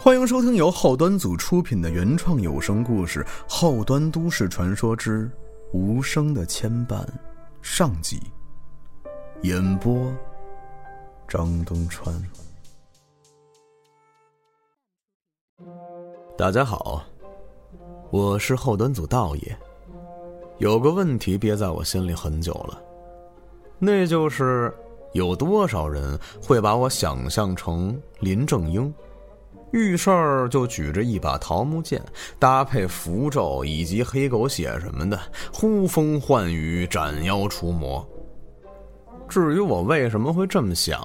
欢迎收听由后端组出品的原创有声故事《后端都市传说之无声的牵绊》上集。演播：张东川。大家好，我是后端组道爷。有个问题憋在我心里很久了，那就是有多少人会把我想象成林正英？遇事儿就举着一把桃木剑，搭配符咒以及黑狗血什么的，呼风唤雨，斩妖除魔。至于我为什么会这么想，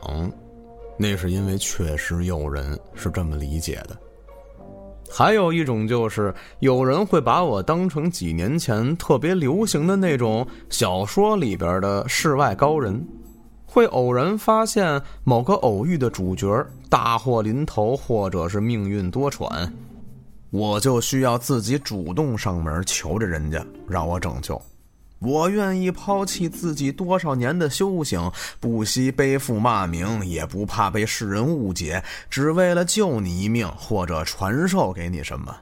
那是因为确实有人是这么理解的。还有一种就是有人会把我当成几年前特别流行的那种小说里边的世外高人。会偶然发现某个偶遇的主角大祸临头，或者是命运多舛，我就需要自己主动上门求着人家让我拯救。我愿意抛弃自己多少年的修行，不惜背负骂名，也不怕被世人误解，只为了救你一命，或者传授给你什么。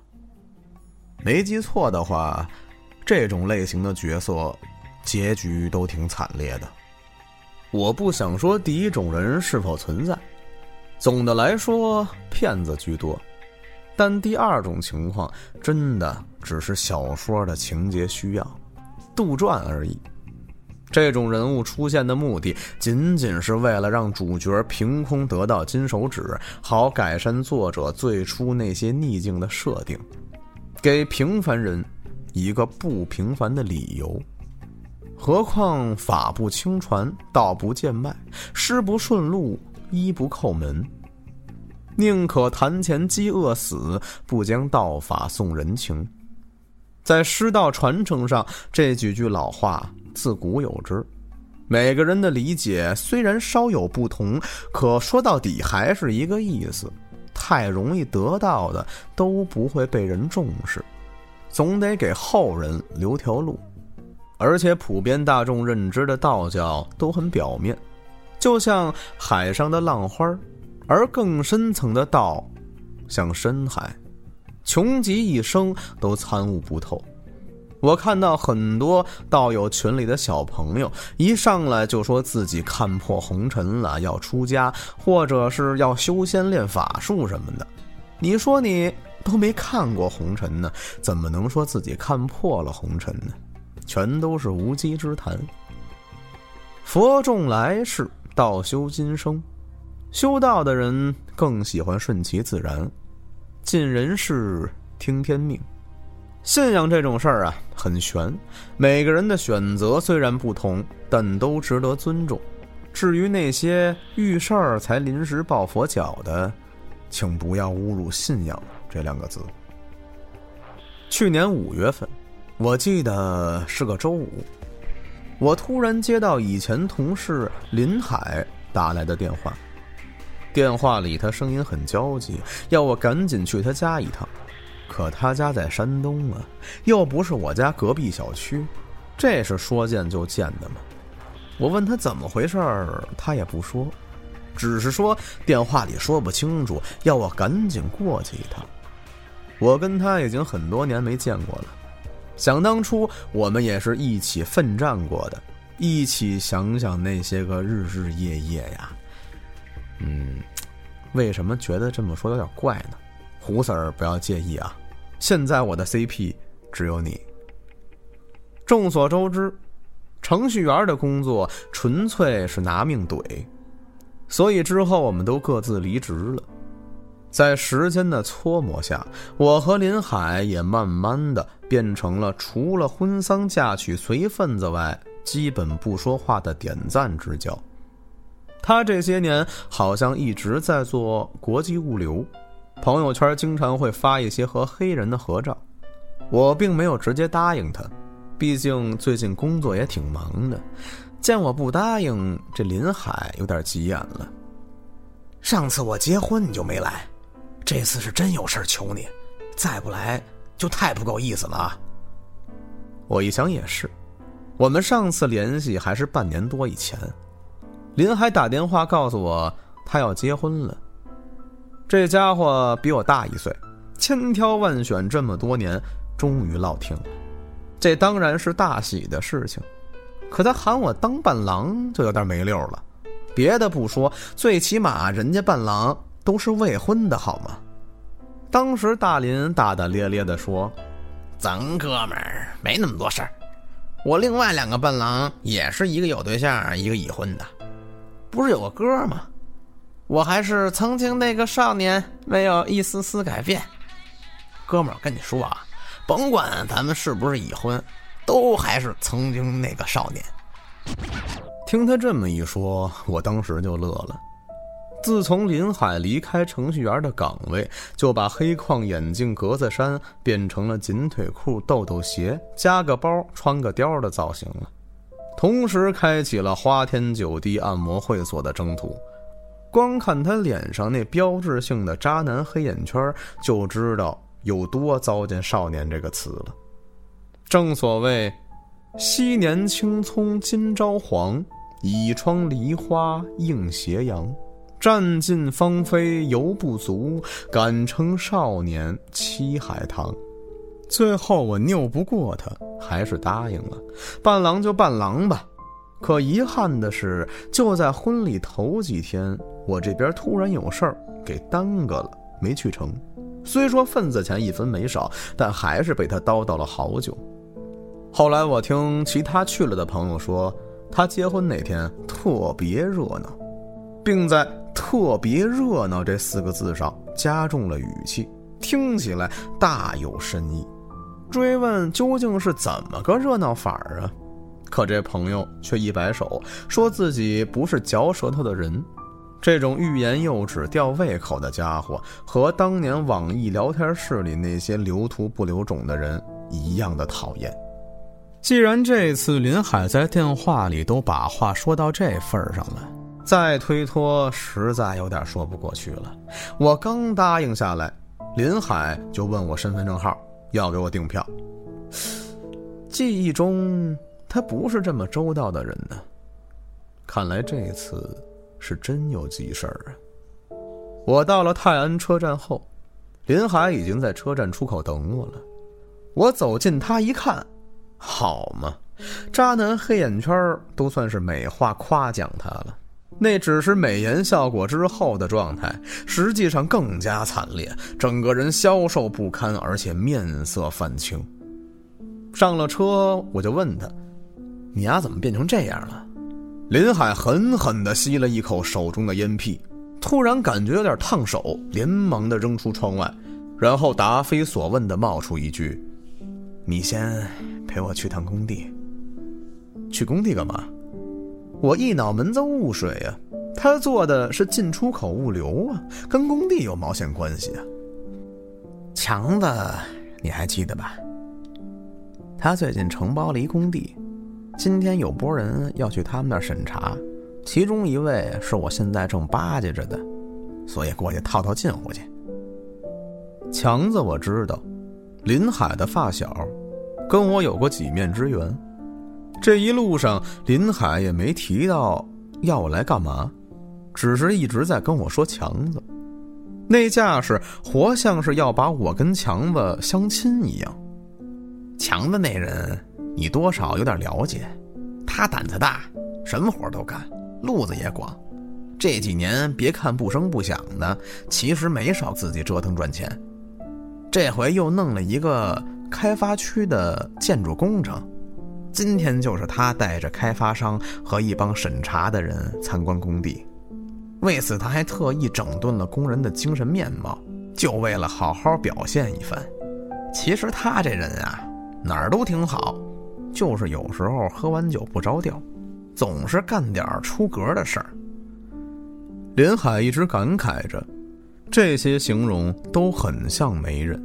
没记错的话，这种类型的角色，结局都挺惨烈的。我不想说第一种人是否存在，总的来说骗子居多，但第二种情况真的只是小说的情节需要，杜撰而已。这种人物出现的目的，仅仅是为了让主角凭空得到金手指，好改善作者最初那些逆境的设定，给平凡人一个不平凡的理由。何况法不轻传，道不见脉，师不顺路，医不叩门。宁可坛前饥饿死，不将道法送人情。在师道传承上，这几句老话自古有之。每个人的理解虽然稍有不同，可说到底还是一个意思：太容易得到的都不会被人重视，总得给后人留条路。而且普遍大众认知的道教都很表面，就像海上的浪花而更深层的道，像深海，穷极一生都参悟不透。我看到很多道友群里的小朋友，一上来就说自己看破红尘了，要出家，或者是要修仙练法术什么的。你说你都没看过红尘呢，怎么能说自己看破了红尘呢？全都是无稽之谈。佛种来世，道修今生。修道的人更喜欢顺其自然，尽人事，听天命。信仰这种事儿啊，很玄。每个人的选择虽然不同，但都值得尊重。至于那些遇事儿才临时抱佛脚的，请不要侮辱“信仰”这两个字。去年五月份。我记得是个周五，我突然接到以前同事林海打来的电话。电话里他声音很焦急，要我赶紧去他家一趟。可他家在山东啊，又不是我家隔壁小区，这是说见就见的吗？我问他怎么回事儿，他也不说，只是说电话里说不清楚，要我赶紧过去一趟。我跟他已经很多年没见过了。想当初，我们也是一起奋战过的，一起想想那些个日日夜夜呀。嗯，为什么觉得这么说有点怪呢？胡 Sir 不要介意啊。现在我的 CP 只有你。众所周知，程序员的工作纯粹是拿命怼，所以之后我们都各自离职了。在时间的搓磨下，我和林海也慢慢的变成了除了婚丧嫁娶随份子外，基本不说话的点赞之交。他这些年好像一直在做国际物流，朋友圈经常会发一些和黑人的合照。我并没有直接答应他，毕竟最近工作也挺忙的。见我不答应，这林海有点急眼了。上次我结婚你就没来。这次是真有事求你，再不来就太不够意思了啊！我一想也是，我们上次联系还是半年多以前，林海打电话告诉我他要结婚了。这家伙比我大一岁，千挑万选这么多年，终于落听了。这当然是大喜的事情，可他喊我当伴郎就有点没溜了。别的不说，最起码人家伴郎都是未婚的，好吗？当时大林大大咧咧地说：“咱哥们儿没那么多事儿，我另外两个伴郎也是一个有对象，一个已婚的，不是有个歌吗？我还是曾经那个少年，没有一丝丝改变。哥们儿，跟你说啊，甭管咱们是不是已婚，都还是曾经那个少年。”听他这么一说，我当时就乐了。自从林海离开程序员的岗位，就把黑框眼镜、格子衫变成了紧腿裤、豆豆鞋，加个包、穿个貂的造型了。同时，开启了花天酒地、按摩会所的征途。光看他脸上那标志性的渣男黑眼圈，就知道有多糟践“少年”这个词了。正所谓，昔年青葱今朝黄。倚窗梨花映斜阳，占尽芳菲犹不足，敢称少年七海棠。最后我拗不过他，还是答应了，伴郎就伴郎吧。可遗憾的是，就在婚礼头几天，我这边突然有事儿给耽搁了，没去成。虽说份子钱一分没少，但还是被他叨叨了好久。后来我听其他去了的朋友说。他结婚那天特别热闹，并在“特别热闹”这四个字上加重了语气，听起来大有深意。追问究竟是怎么个热闹法儿啊？可这朋友却一摆手，说自己不是嚼舌头的人。这种欲言又止、吊胃口的家伙，和当年网易聊天室里那些留图不留种的人一样的讨厌。既然这次林海在电话里都把话说到这份上了，再推脱实在有点说不过去了。我刚答应下来，林海就问我身份证号，要给我订票。记忆中他不是这么周到的人呢，看来这次是真有急事儿啊！我到了泰安车站后，林海已经在车站出口等我了。我走近他一看。好嘛，渣男黑眼圈都算是美化夸奖他了，那只是美颜效果之后的状态，实际上更加惨烈，整个人消瘦不堪，而且面色泛青。上了车，我就问他：“你丫怎么变成这样了？”林海狠狠地吸了一口手中的烟屁，突然感觉有点烫手，连忙的扔出窗外，然后答非所问的冒出一句：“你先。”陪我去趟工地。去工地干嘛？我一脑门子雾水呀！他做的是进出口物流啊，跟工地有毛线关系啊？强子，你还记得吧？他最近承包了一工地，今天有波人要去他们那儿审查，其中一位是我现在正巴结着的，所以过去套套近乎去。强子我知道，林海的发小。跟我有过几面之缘，这一路上林海也没提到要我来干嘛，只是一直在跟我说强子，那架势活像是要把我跟强子相亲一样。强子那人你多少有点了解，他胆子大，什么活都干，路子也广。这几年别看不声不响的，其实没少自己折腾赚钱。这回又弄了一个。开发区的建筑工程，今天就是他带着开发商和一帮审查的人参观工地。为此，他还特意整顿了工人的精神面貌，就为了好好表现一番。其实他这人啊，哪儿都挺好，就是有时候喝完酒不着调，总是干点出格的事儿。林海一直感慨着，这些形容都很像媒人。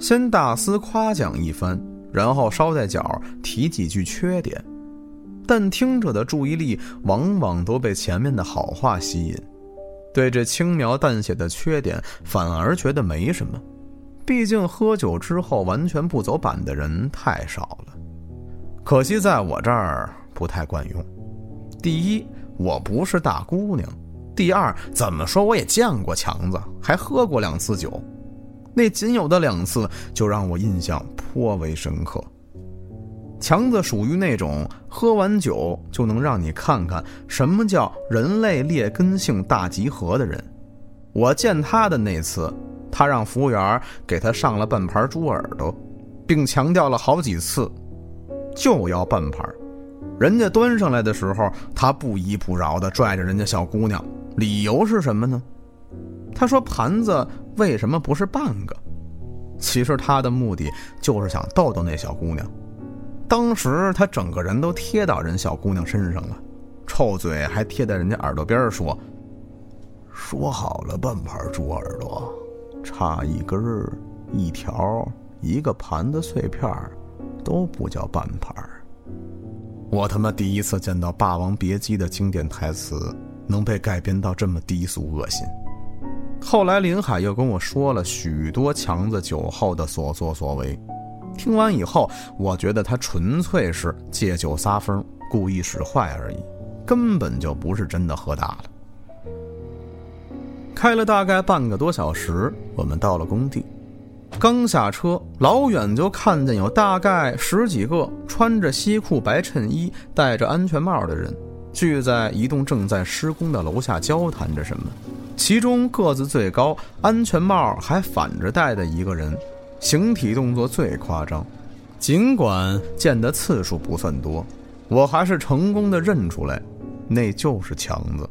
先大肆夸奖一番，然后捎带脚提几句缺点，但听者的注意力往往都被前面的好话吸引，对这轻描淡写的缺点反而觉得没什么。毕竟喝酒之后完全不走板的人太少了，可惜在我这儿不太管用。第一，我不是大姑娘；第二，怎么说我也见过强子，还喝过两次酒。那仅有的两次，就让我印象颇为深刻。强子属于那种喝完酒就能让你看看什么叫人类劣根性大集合的人。我见他的那次，他让服务员给他上了半盘猪耳朵，并强调了好几次，就要半盘。人家端上来的时候，他不依不饶地拽着人家小姑娘，理由是什么呢？他说：“盘子为什么不是半个？”其实他的目的就是想逗逗那小姑娘。当时他整个人都贴到人小姑娘身上了，臭嘴还贴在人家耳朵边说：“说好了半盘猪耳朵，差一根儿、一条、一个盘子碎片都不叫半盘。”我他妈第一次见到《霸王别姬》的经典台词能被改编到这么低俗恶心。后来林海又跟我说了许多强子酒后的所作所为。听完以后，我觉得他纯粹是借酒撒疯，故意使坏而已，根本就不是真的喝大了。开了大概半个多小时，我们到了工地。刚下车，老远就看见有大概十几个穿着西裤白衬衣、戴着安全帽的人，聚在一栋正在施工的楼下交谈着什么。其中个子最高、安全帽还反着戴的一个人。形体动作最夸张，尽管见的次数不算多，我还是成功的认出来，那就是强子。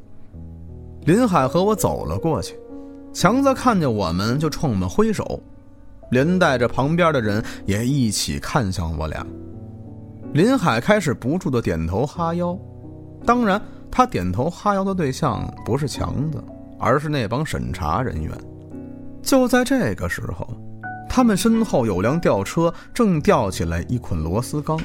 林海和我走了过去，强子看见我们就冲我们挥手，连带着旁边的人也一起看向我俩。林海开始不住的点头哈腰，当然，他点头哈腰的对象不是强子，而是那帮审查人员。就在这个时候。他们身后有辆吊车，正吊起来一捆螺丝钢。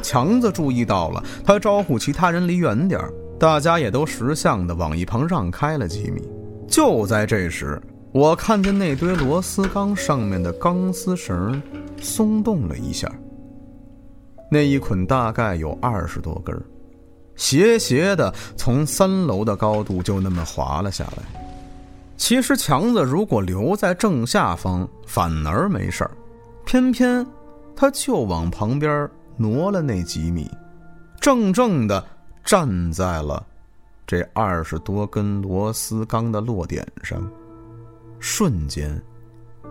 强子注意到了，他招呼其他人离远点大家也都识相的往一旁让开了几米。就在这时，我看见那堆螺丝钢上面的钢丝绳松动了一下，那一捆大概有二十多根，斜斜的从三楼的高度就那么滑了下来。其实强子如果留在正下方，反而没事儿，偏偏他就往旁边挪了那几米，正正的站在了这二十多根螺丝钢的落点上，瞬间，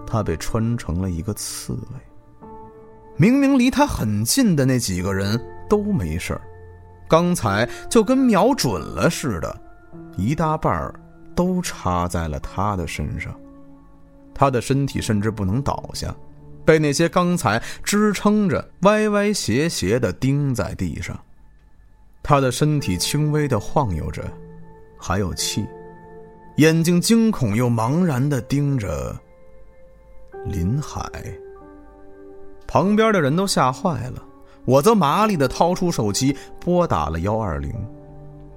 他被穿成了一个刺猬。明明离他很近的那几个人都没事儿，刚才就跟瞄准了似的，一大半儿。都插在了他的身上，他的身体甚至不能倒下，被那些钢材支撑着，歪歪斜斜的钉在地上。他的身体轻微的晃悠着，还有气，眼睛惊恐又茫然的盯着林海。旁边的人都吓坏了，我则麻利的掏出手机拨打了幺二零。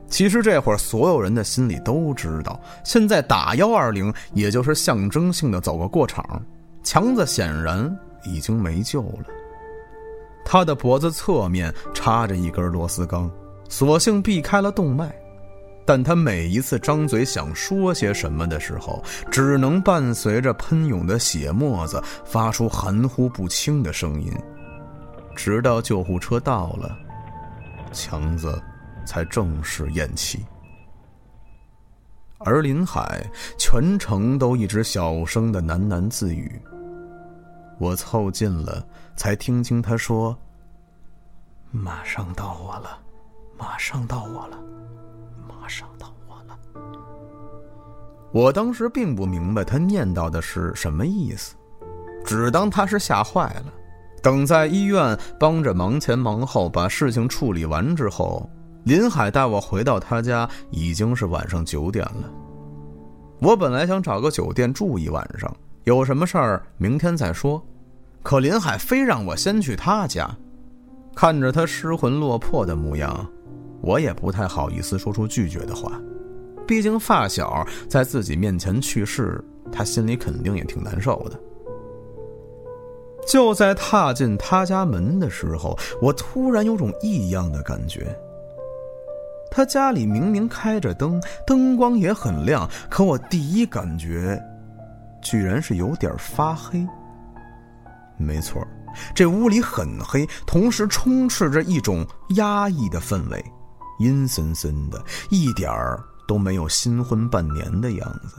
其实这会儿，所有人的心里都知道，现在打幺二零也就是象征性的走个过场。强子显然已经没救了，他的脖子侧面插着一根螺丝钢，索性避开了动脉，但他每一次张嘴想说些什么的时候，只能伴随着喷涌的血沫子发出含糊不清的声音，直到救护车到了，强子。才正式咽气，而林海全程都一直小声的喃喃自语。我凑近了，才听清他说：“马上到我了，马上到我了，马上到我了。”我当时并不明白他念叨的是什么意思，只当他是吓坏了。等在医院帮着忙前忙后把事情处理完之后。林海带我回到他家，已经是晚上九点了。我本来想找个酒店住一晚上，有什么事儿明天再说。可林海非让我先去他家。看着他失魂落魄的模样，我也不太好意思说出拒绝的话。毕竟发小在自己面前去世，他心里肯定也挺难受的。就在踏进他家门的时候，我突然有种异样的感觉。他家里明明开着灯，灯光也很亮，可我第一感觉，居然是有点发黑。没错，这屋里很黑，同时充斥着一种压抑的氛围，阴森森的，一点儿都没有新婚半年的样子。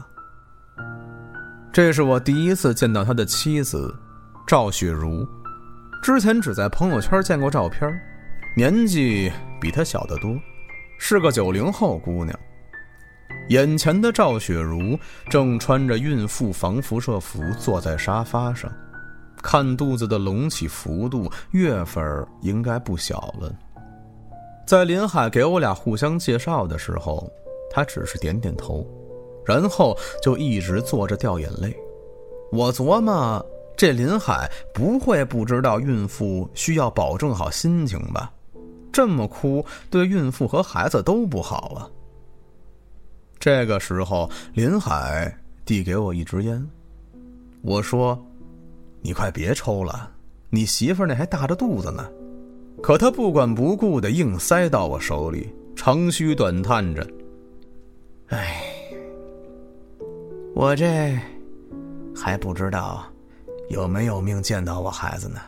这是我第一次见到他的妻子赵雪茹，之前只在朋友圈见过照片，年纪比她小得多。是个九零后姑娘。眼前的赵雪茹正穿着孕妇防辐射服坐在沙发上，看肚子的隆起幅度，月份应该不小了。在林海给我俩互相介绍的时候，她只是点点头，然后就一直坐着掉眼泪。我琢磨，这林海不会不知道孕妇需要保证好心情吧？这么哭，对孕妇和孩子都不好啊。这个时候，林海递给我一支烟，我说：“你快别抽了，你媳妇那还大着肚子呢。”可他不管不顾的硬塞到我手里，长吁短叹着：“哎，我这还不知道有没有命见到我孩子呢。”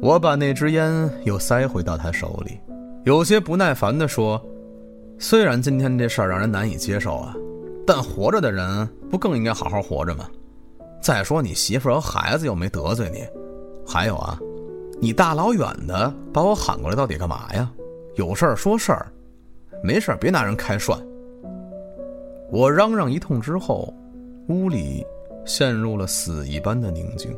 我把那支烟又塞回到他手里，有些不耐烦地说：“虽然今天这事儿让人难以接受啊，但活着的人不更应该好好活着吗？再说你媳妇和孩子又没得罪你，还有啊，你大老远的把我喊过来到底干嘛呀？有事儿说事儿，没事儿别拿人开涮。”我嚷嚷一通之后，屋里陷入了死一般的宁静。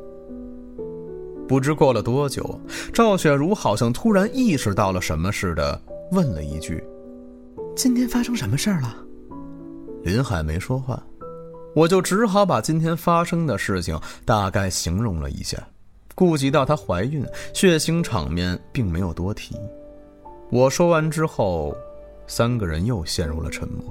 不知过了多久，赵雪茹好像突然意识到了什么似的，问了一句：“今天发生什么事儿了？”林海没说话，我就只好把今天发生的事情大概形容了一下。顾及到她怀孕，血腥场面并没有多提。我说完之后，三个人又陷入了沉默。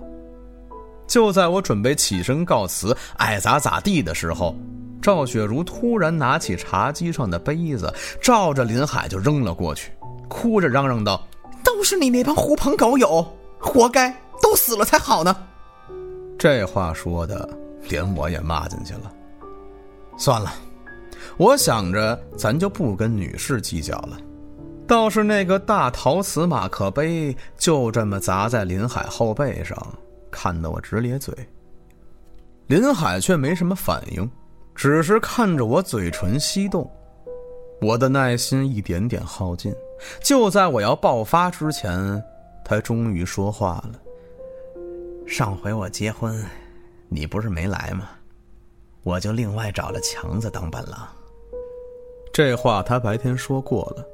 就在我准备起身告辞，爱咋咋地的时候。赵雪茹突然拿起茶几上的杯子，照着林海就扔了过去，哭着嚷嚷道：“都是你那帮狐朋狗友，活该，都死了才好呢！”这话说的，连我也骂进去了。算了，我想着咱就不跟女士计较了。倒是那个大陶瓷马克杯，就这么砸在林海后背上，看得我直咧嘴。林海却没什么反应。只是看着我嘴唇翕动，我的耐心一点点耗尽。就在我要爆发之前，他终于说话了：“上回我结婚，你不是没来吗？我就另外找了强子当伴郎。”这话他白天说过了，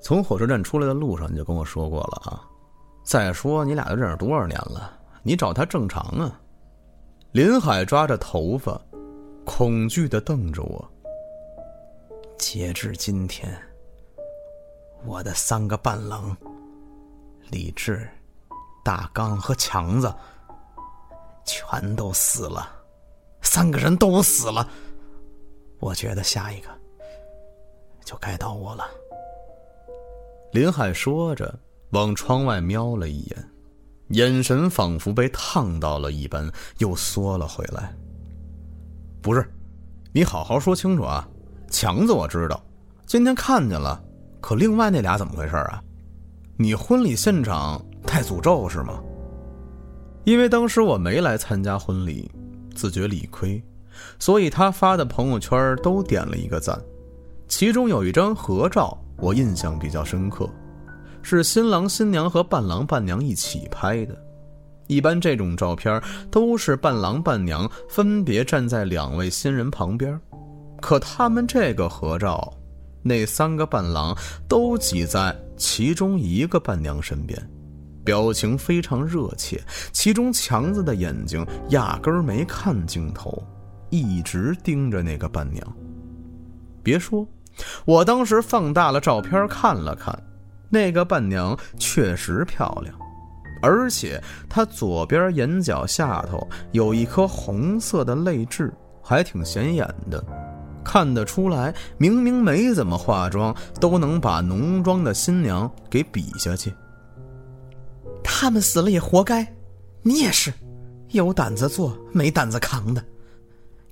从火车站出来的路上你就跟我说过了啊。再说你俩都认识多少年了，你找他正常啊。林海抓着头发。恐惧的瞪着我。截至今天，我的三个伴郎李志、大刚和强子全都死了，三个人都死了。我觉得下一个就该到我了。林海说着，往窗外瞄了一眼，眼神仿佛被烫到了一般，又缩了回来。不是，你好好说清楚啊！强子我知道，今天看见了，可另外那俩怎么回事啊？你婚礼现场带诅咒是吗？因为当时我没来参加婚礼，自觉理亏，所以他发的朋友圈都点了一个赞，其中有一张合照我印象比较深刻，是新郎新娘和伴郎伴娘一起拍的。一般这种照片都是伴郎伴娘分别站在两位新人旁边，可他们这个合照，那三个伴郎都挤在其中一个伴娘身边，表情非常热切。其中强子的眼睛压根没看镜头，一直盯着那个伴娘。别说，我当时放大了照片看了看，那个伴娘确实漂亮。而且她左边眼角下头有一颗红色的泪痣，还挺显眼的，看得出来，明明没怎么化妆，都能把浓妆的新娘给比下去。他们死了也活该，你也是，有胆子做没胆子扛的。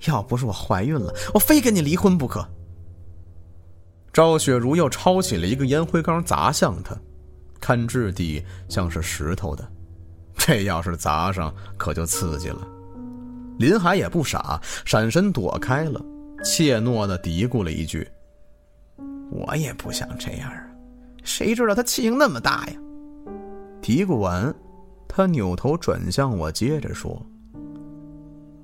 要不是我怀孕了，我非跟你离婚不可。赵雪茹又抄起了一个烟灰缸砸向他，看质地像是石头的，这要是砸上可就刺激了。林海也不傻，闪身躲开了，怯懦的嘀咕了一句：“我也不想这样啊，谁知道他气性那么大呀？”嘀咕完，他扭头转向我，接着说。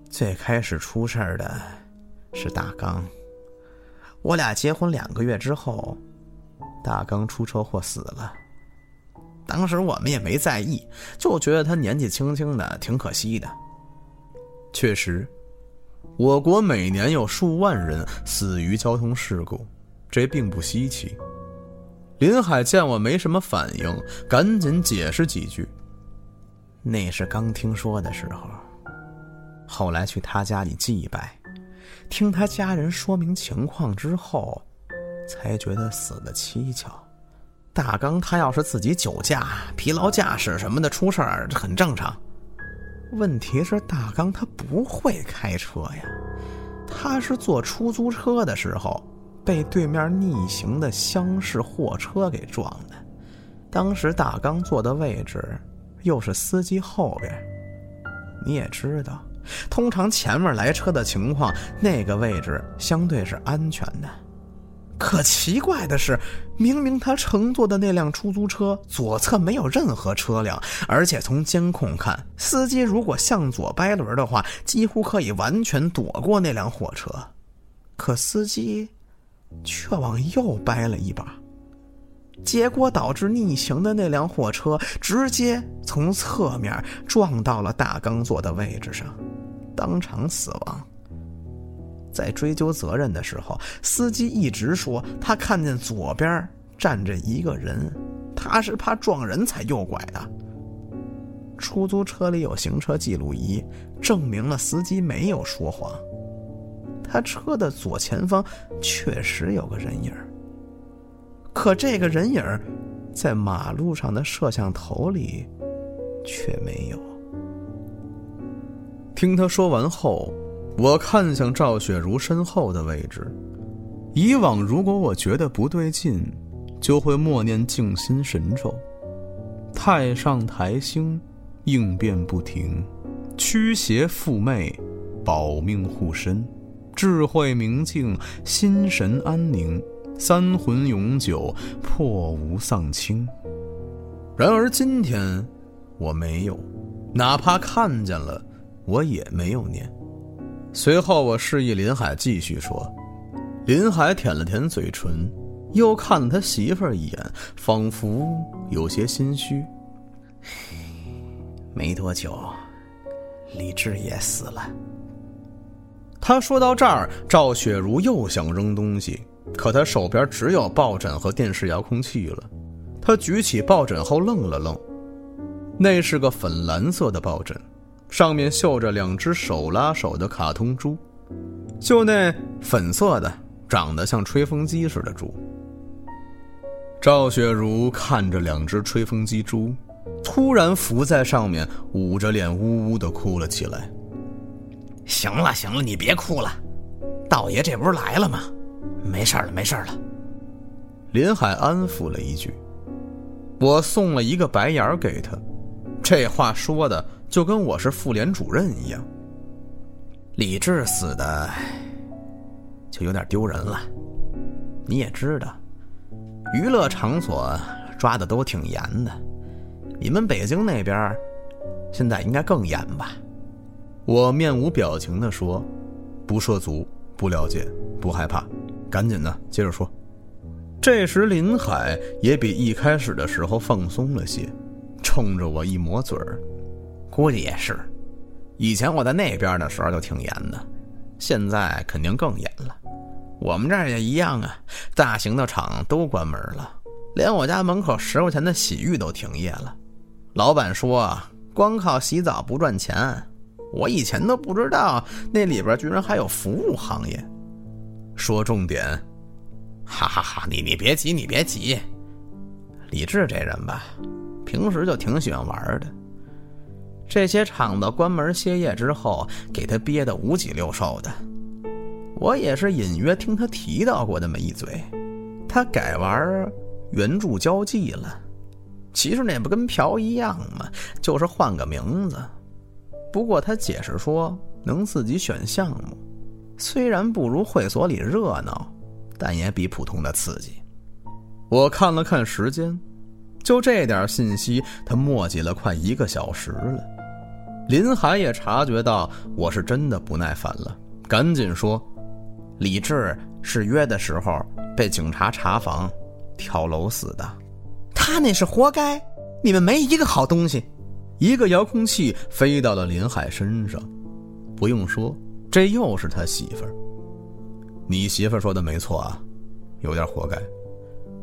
最开始出事的是大刚，我俩结婚两个月之后，大刚出车祸死了。当时我们也没在意，就觉得他年纪轻轻的挺可惜的。确实，我国每年有数万人死于交通事故，这并不稀奇。林海见我没什么反应，赶紧解释几句：“那是刚听说的时候。”后来去他家里祭拜，听他家人说明情况之后，才觉得死的蹊跷。大刚他要是自己酒驾、疲劳驾驶什么的出事儿，这很正常。问题是大刚他不会开车呀，他是坐出租车的时候被对面逆行的厢式货车给撞的。当时大刚坐的位置又是司机后边，你也知道。通常前面来车的情况，那个位置相对是安全的。可奇怪的是，明明他乘坐的那辆出租车左侧没有任何车辆，而且从监控看，司机如果向左掰轮的话，几乎可以完全躲过那辆货车。可司机却往右掰了一把。结果导致逆行的那辆货车直接从侧面撞到了大刚坐的位置上，当场死亡。在追究责任的时候，司机一直说他看见左边站着一个人，他是怕撞人才右拐的。出租车里有行车记录仪，证明了司机没有说谎。他车的左前方确实有个人影可这个人影在马路上的摄像头里却没有。听他说完后，我看向赵雪茹身后的位置。以往如果我觉得不对劲，就会默念静心神咒：“太上台星，应变不停；驱邪缚魅，保命护身；智慧明镜，心神安宁。”三魂永久，破无丧清。然而今天我没有，哪怕看见了，我也没有念。随后我示意林海继续说，林海舔了舔嘴唇，又看了他媳妇儿一眼，仿佛有些心虚。没多久，李志也死了。他说到这儿，赵雪茹又想扔东西。可他手边只有抱枕和电视遥控器了。他举起抱枕后愣了愣，那是个粉蓝色的抱枕，上面绣着两只手拉手的卡通猪，就那粉色的，长得像吹风机似的猪。赵雪茹看着两只吹风机猪，突然伏在上面，捂着脸呜呜的哭了起来。行了行了，你别哭了，道爷这不是来了吗？没事了，没事了。林海安抚了一句，我送了一个白眼给他。这话说的就跟我是妇联主任一样。李志死的就有点丢人了。你也知道，娱乐场所抓的都挺严的。你们北京那边现在应该更严吧？我面无表情的说：“不涉足，不了解，不害怕。”赶紧的，接着说。这时林海也比一开始的时候放松了些，冲着我一抹嘴儿，估计也是。以前我在那边的时候就挺严的，现在肯定更严了。我们这儿也一样啊，大型的厂都关门了，连我家门口十块钱的洗浴都停业了。老板说，光靠洗澡不赚钱。我以前都不知道那里边居然还有服务行业。说重点，哈哈哈！你你别急，你别急。李志这人吧，平时就挺喜欢玩的。这些厂子关门歇业之后，给他憋得五脊六兽的。我也是隐约听他提到过那么一嘴，他改玩援助交际了。其实那不跟嫖一样吗？就是换个名字。不过他解释说能自己选项目，虽然不如会所里热闹，但也比普通的刺激。我看了看时间，就这点信息，他墨迹了快一个小时了。林海也察觉到我是真的不耐烦了，赶紧说：“李志是约的时候被警察查房，跳楼死的。他那是活该，你们没一个好东西。”一个遥控器飞到了林海身上，不用说，这又是他媳妇儿。你媳妇儿说的没错啊，有点活该。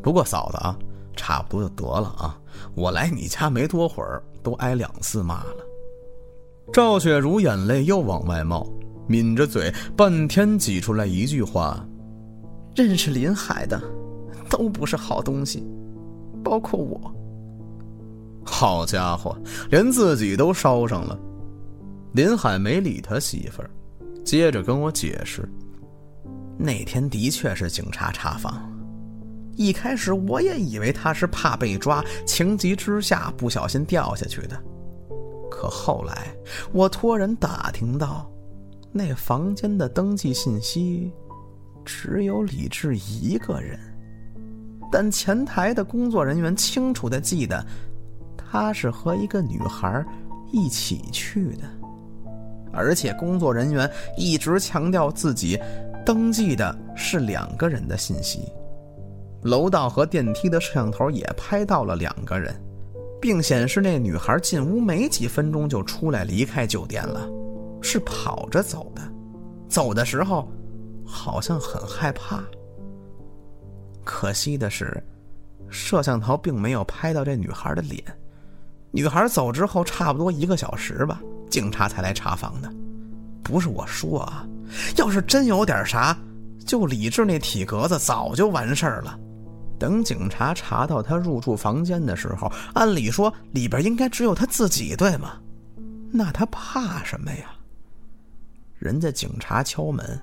不过嫂子啊，差不多就得了啊。我来你家没多会儿，都挨两次骂了。赵雪茹眼泪又往外冒，抿着嘴，半天挤出来一句话：“认识林海的，都不是好东西，包括我。”好家伙，连自己都烧上了。林海没理他媳妇儿，接着跟我解释：那天的确是警察查房，一开始我也以为他是怕被抓，情急之下不小心掉下去的。可后来我托人打听到，那房间的登记信息只有李志一个人，但前台的工作人员清楚的记得。他是和一个女孩一起去的，而且工作人员一直强调自己登记的是两个人的信息。楼道和电梯的摄像头也拍到了两个人，并显示那女孩进屋没几分钟就出来离开酒店了，是跑着走的，走的时候好像很害怕。可惜的是，摄像头并没有拍到这女孩的脸。女孩走之后，差不多一个小时吧，警察才来查房的。不是我说啊，要是真有点啥，就李志那体格子早就完事儿了。等警察查到他入住房间的时候，按理说里边应该只有他自己，对吗？那他怕什么呀？人家警察敲门，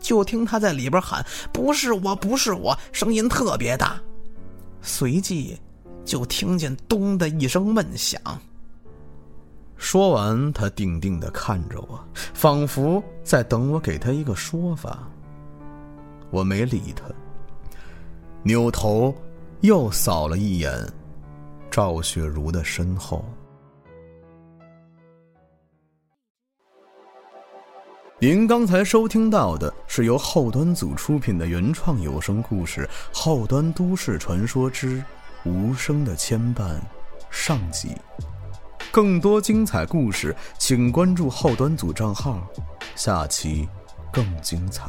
就听他在里边喊：“不是我，不是我！”声音特别大，随即。就听见“咚”的一声闷响。说完，他定定的看着我，仿佛在等我给他一个说法。我没理他，扭头又扫了一眼赵雪茹的身后。您刚才收听到的是由后端组出品的原创有声故事《后端都市传说之》。无声的牵绊，上集。更多精彩故事，请关注后端组账号，下期更精彩。